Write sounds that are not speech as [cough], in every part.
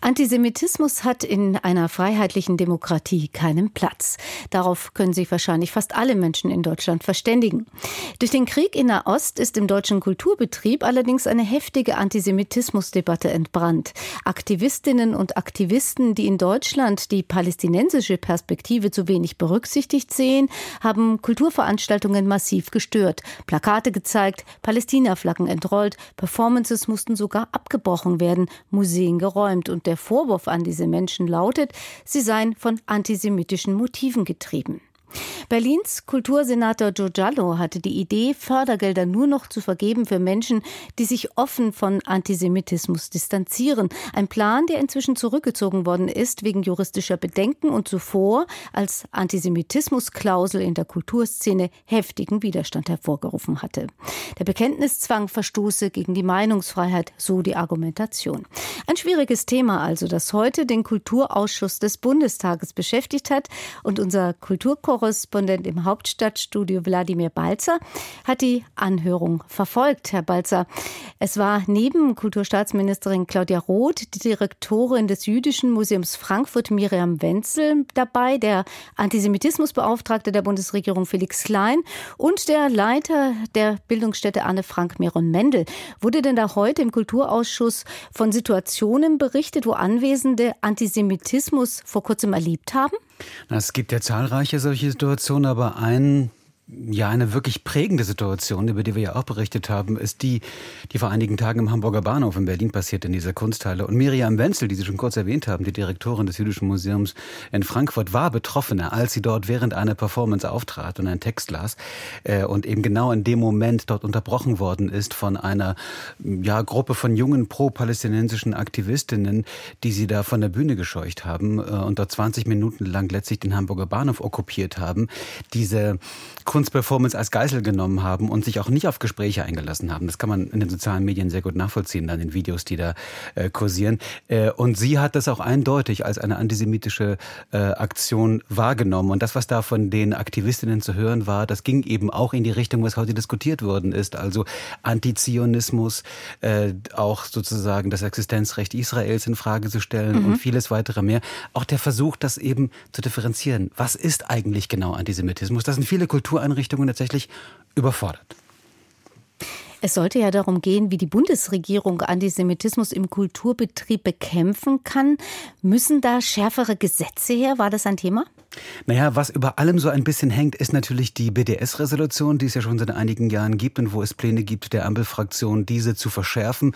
Antisemitismus hat in einer freiheitlichen Demokratie keinen Platz. Darauf können sich wahrscheinlich fast alle Menschen in Deutschland verständigen. Durch den Krieg in Nahost ist im deutschen Kulturbetrieb allerdings eine heftige Antisemitismusdebatte entbrannt. Aktivistinnen und Aktivisten, die in Deutschland die palästinensische Perspektive zu wenig berücksichtigt sehen, haben Kulturveranstaltungen massiv gestört, Plakate gezeigt, Palästina-Flaggen entrollt, Performances mussten sogar abgebrochen werden, Museen geräumt und der Vorwurf an diese Menschen lautet, sie seien von antisemitischen Motiven getrieben. Berlins Kultursenator Joe Giallo hatte die Idee, Fördergelder nur noch zu vergeben für Menschen, die sich offen von Antisemitismus distanzieren. Ein Plan, der inzwischen zurückgezogen worden ist wegen juristischer Bedenken und zuvor als Antisemitismusklausel in der Kulturszene heftigen Widerstand hervorgerufen hatte. Der Bekenntniszwang verstoße gegen die Meinungsfreiheit, so die Argumentation. Ein schwieriges Thema also, das heute den Kulturausschuss des Bundestages beschäftigt hat und unser Kulturkorrespondent Korrespondent im Hauptstadtstudio Wladimir Balzer hat die Anhörung verfolgt. Herr Balzer, es war neben Kulturstaatsministerin Claudia Roth die Direktorin des Jüdischen Museums Frankfurt Miriam Wenzel dabei, der Antisemitismusbeauftragte der Bundesregierung Felix Klein und der Leiter der Bildungsstätte Anne Frank Meron Mendel. Wurde denn da heute im Kulturausschuss von Situationen berichtet, wo Anwesende Antisemitismus vor kurzem erlebt haben? Es gibt ja zahlreiche solche Situationen, aber ein ja, eine wirklich prägende Situation, über die wir ja auch berichtet haben, ist die, die vor einigen Tagen im Hamburger Bahnhof in Berlin passiert in dieser Kunsthalle. Und Miriam Wenzel, die Sie schon kurz erwähnt haben, die Direktorin des Jüdischen Museums in Frankfurt, war Betroffene, als sie dort während einer Performance auftrat und einen Text las äh, und eben genau in dem Moment dort unterbrochen worden ist von einer ja, Gruppe von jungen pro-palästinensischen Aktivistinnen, die sie da von der Bühne gescheucht haben äh, und dort 20 Minuten lang letztlich den Hamburger Bahnhof okkupiert haben. Diese Kunstperformance als Geisel genommen haben und sich auch nicht auf Gespräche eingelassen haben. Das kann man in den sozialen Medien sehr gut nachvollziehen, dann in Videos, die da äh, kursieren. Äh, und sie hat das auch eindeutig als eine antisemitische äh, Aktion wahrgenommen. Und das, was da von den Aktivistinnen zu hören war, das ging eben auch in die Richtung, was heute diskutiert worden ist. Also Antizionismus, äh, auch sozusagen das Existenzrecht Israels in Frage zu stellen mhm. und vieles weitere mehr. Auch der Versuch, das eben zu differenzieren. Was ist eigentlich genau Antisemitismus? Das sind viele Kulturen Kultureinrichtungen tatsächlich überfordert. Es sollte ja darum gehen, wie die Bundesregierung Antisemitismus im Kulturbetrieb bekämpfen kann. Müssen da schärfere Gesetze her? War das ein Thema? Naja, was über allem so ein bisschen hängt, ist natürlich die BDS-Resolution, die es ja schon seit einigen Jahren gibt und wo es Pläne gibt, der Ampelfraktion diese zu verschärfen.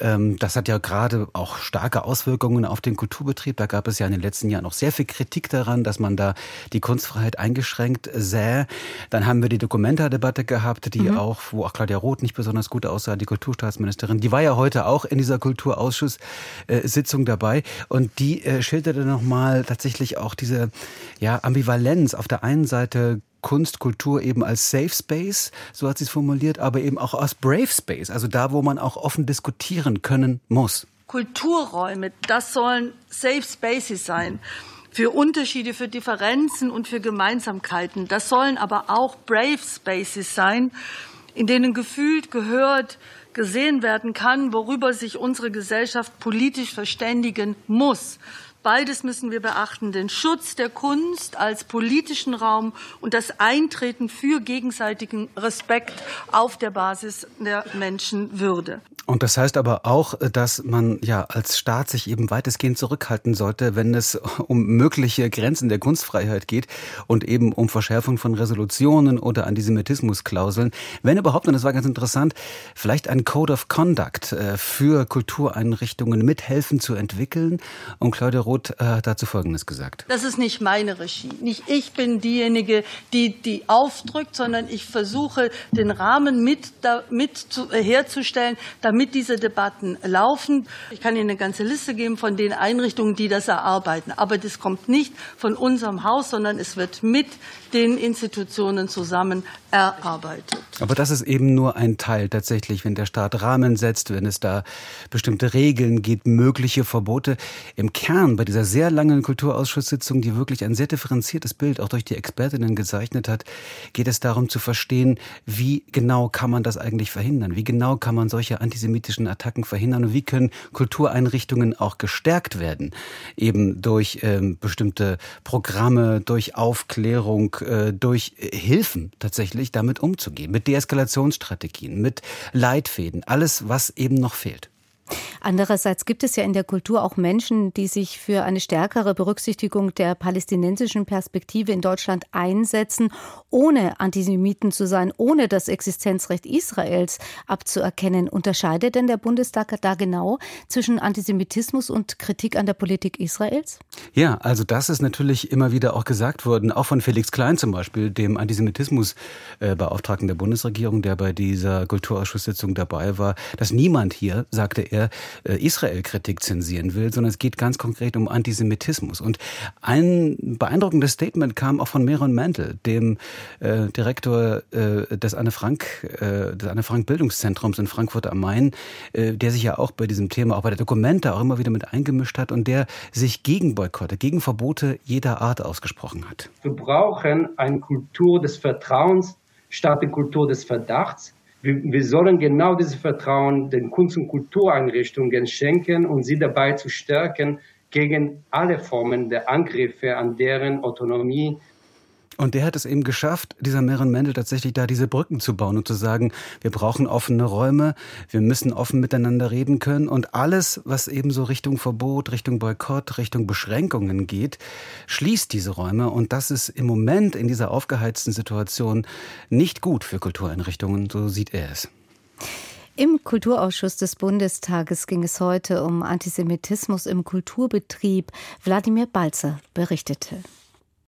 Ähm, das hat ja gerade auch starke Auswirkungen auf den Kulturbetrieb. Da gab es ja in den letzten Jahren auch sehr viel Kritik daran, dass man da die Kunstfreiheit eingeschränkt sähe. Dann haben wir die Dokumenta-Debatte gehabt, die mhm. auch, wo auch Claudia Roth nicht besonders gut aussah, die Kulturstaatsministerin. Die war ja heute auch in dieser Kulturausschusssitzung dabei und die äh, schilderte nochmal tatsächlich auch diese ja, Ambivalenz. Auf der einen Seite Kunst, Kultur eben als Safe Space, so hat sie es formuliert, aber eben auch als Brave Space, also da, wo man auch offen diskutieren können muss. Kulturräume, das sollen Safe Spaces sein für Unterschiede, für Differenzen und für Gemeinsamkeiten. Das sollen aber auch Brave Spaces sein, in denen gefühlt, gehört, gesehen werden kann, worüber sich unsere Gesellschaft politisch verständigen muss. Beides müssen wir beachten, den Schutz der Kunst als politischen Raum und das Eintreten für gegenseitigen Respekt auf der Basis der Menschenwürde. Und das heißt aber auch, dass man ja als Staat sich eben weitestgehend zurückhalten sollte, wenn es [laughs] um mögliche Grenzen der Kunstfreiheit geht und eben um Verschärfung von Resolutionen oder Antisemitismusklauseln. Wenn überhaupt, und das war ganz interessant, vielleicht ein Code of Conduct äh, für Kultureinrichtungen mithelfen zu entwickeln. Und Claudia Roth äh, dazu Folgendes gesagt. Das ist nicht meine Regie. Nicht ich bin diejenige, die die aufdrückt, sondern ich versuche, den Rahmen mit, da, mit zu, äh, herzustellen, damit diese Debatten laufen. Ich kann Ihnen eine ganze Liste geben von den Einrichtungen, die das erarbeiten. Aber das kommt nicht von unserem Haus, sondern es wird mit den Institutionen zusammen erarbeitet. Aber das ist eben nur ein Teil tatsächlich, wenn der Staat Rahmen setzt, wenn es da bestimmte Regeln gibt, mögliche Verbote. Im Kern bei dieser sehr langen Kulturausschusssitzung, die wirklich ein sehr differenziertes Bild auch durch die Expertinnen gezeichnet hat, geht es darum zu verstehen, wie genau kann man das eigentlich verhindern? Wie genau kann man solche antisemitischen Attacken verhindern? Und wie können Kultureinrichtungen auch gestärkt werden? Eben durch ähm, bestimmte Programme, durch Aufklärung, äh, durch Hilfen tatsächlich damit umzugehen, mit Deeskalationsstrategien, mit Leitfäden, alles, was eben noch fehlt. Andererseits gibt es ja in der Kultur auch Menschen, die sich für eine stärkere Berücksichtigung der palästinensischen Perspektive in Deutschland einsetzen, ohne Antisemiten zu sein, ohne das Existenzrecht Israels abzuerkennen. Unterscheidet denn der Bundestag da genau zwischen Antisemitismus und Kritik an der Politik Israels? Ja, also das ist natürlich immer wieder auch gesagt worden, auch von Felix Klein zum Beispiel, dem Antisemitismusbeauftragten der Bundesregierung, der bei dieser Kulturausschusssitzung dabei war, dass niemand hier, sagte er, äh, Israel-Kritik zensieren will, sondern es geht ganz konkret um Antisemitismus. Und ein beeindruckendes Statement kam auch von Meron Mantel, dem äh, Direktor äh, des Anne Frank, äh, des Anne Frank Bildungszentrums in Frankfurt am Main, äh, der sich ja auch bei diesem Thema, auch bei der Dokumente auch immer wieder mit eingemischt hat und der sich gegen Boykotte, gegen Verbote jeder Art ausgesprochen hat. Wir brauchen eine Kultur des Vertrauens statt eine Kultur des Verdachts wir, wir sollen genau dieses Vertrauen den Kunst- und Kultureinrichtungen schenken und sie dabei zu stärken gegen alle Formen der Angriffe an deren Autonomie und der hat es eben geschafft, dieser Meron Mendel tatsächlich da diese Brücken zu bauen und zu sagen, wir brauchen offene Räume, wir müssen offen miteinander reden können und alles, was eben so Richtung Verbot, Richtung Boykott, Richtung Beschränkungen geht, schließt diese Räume und das ist im Moment in dieser aufgeheizten Situation nicht gut für Kultureinrichtungen, so sieht er es. Im Kulturausschuss des Bundestages ging es heute um Antisemitismus im Kulturbetrieb. Wladimir Balzer berichtete.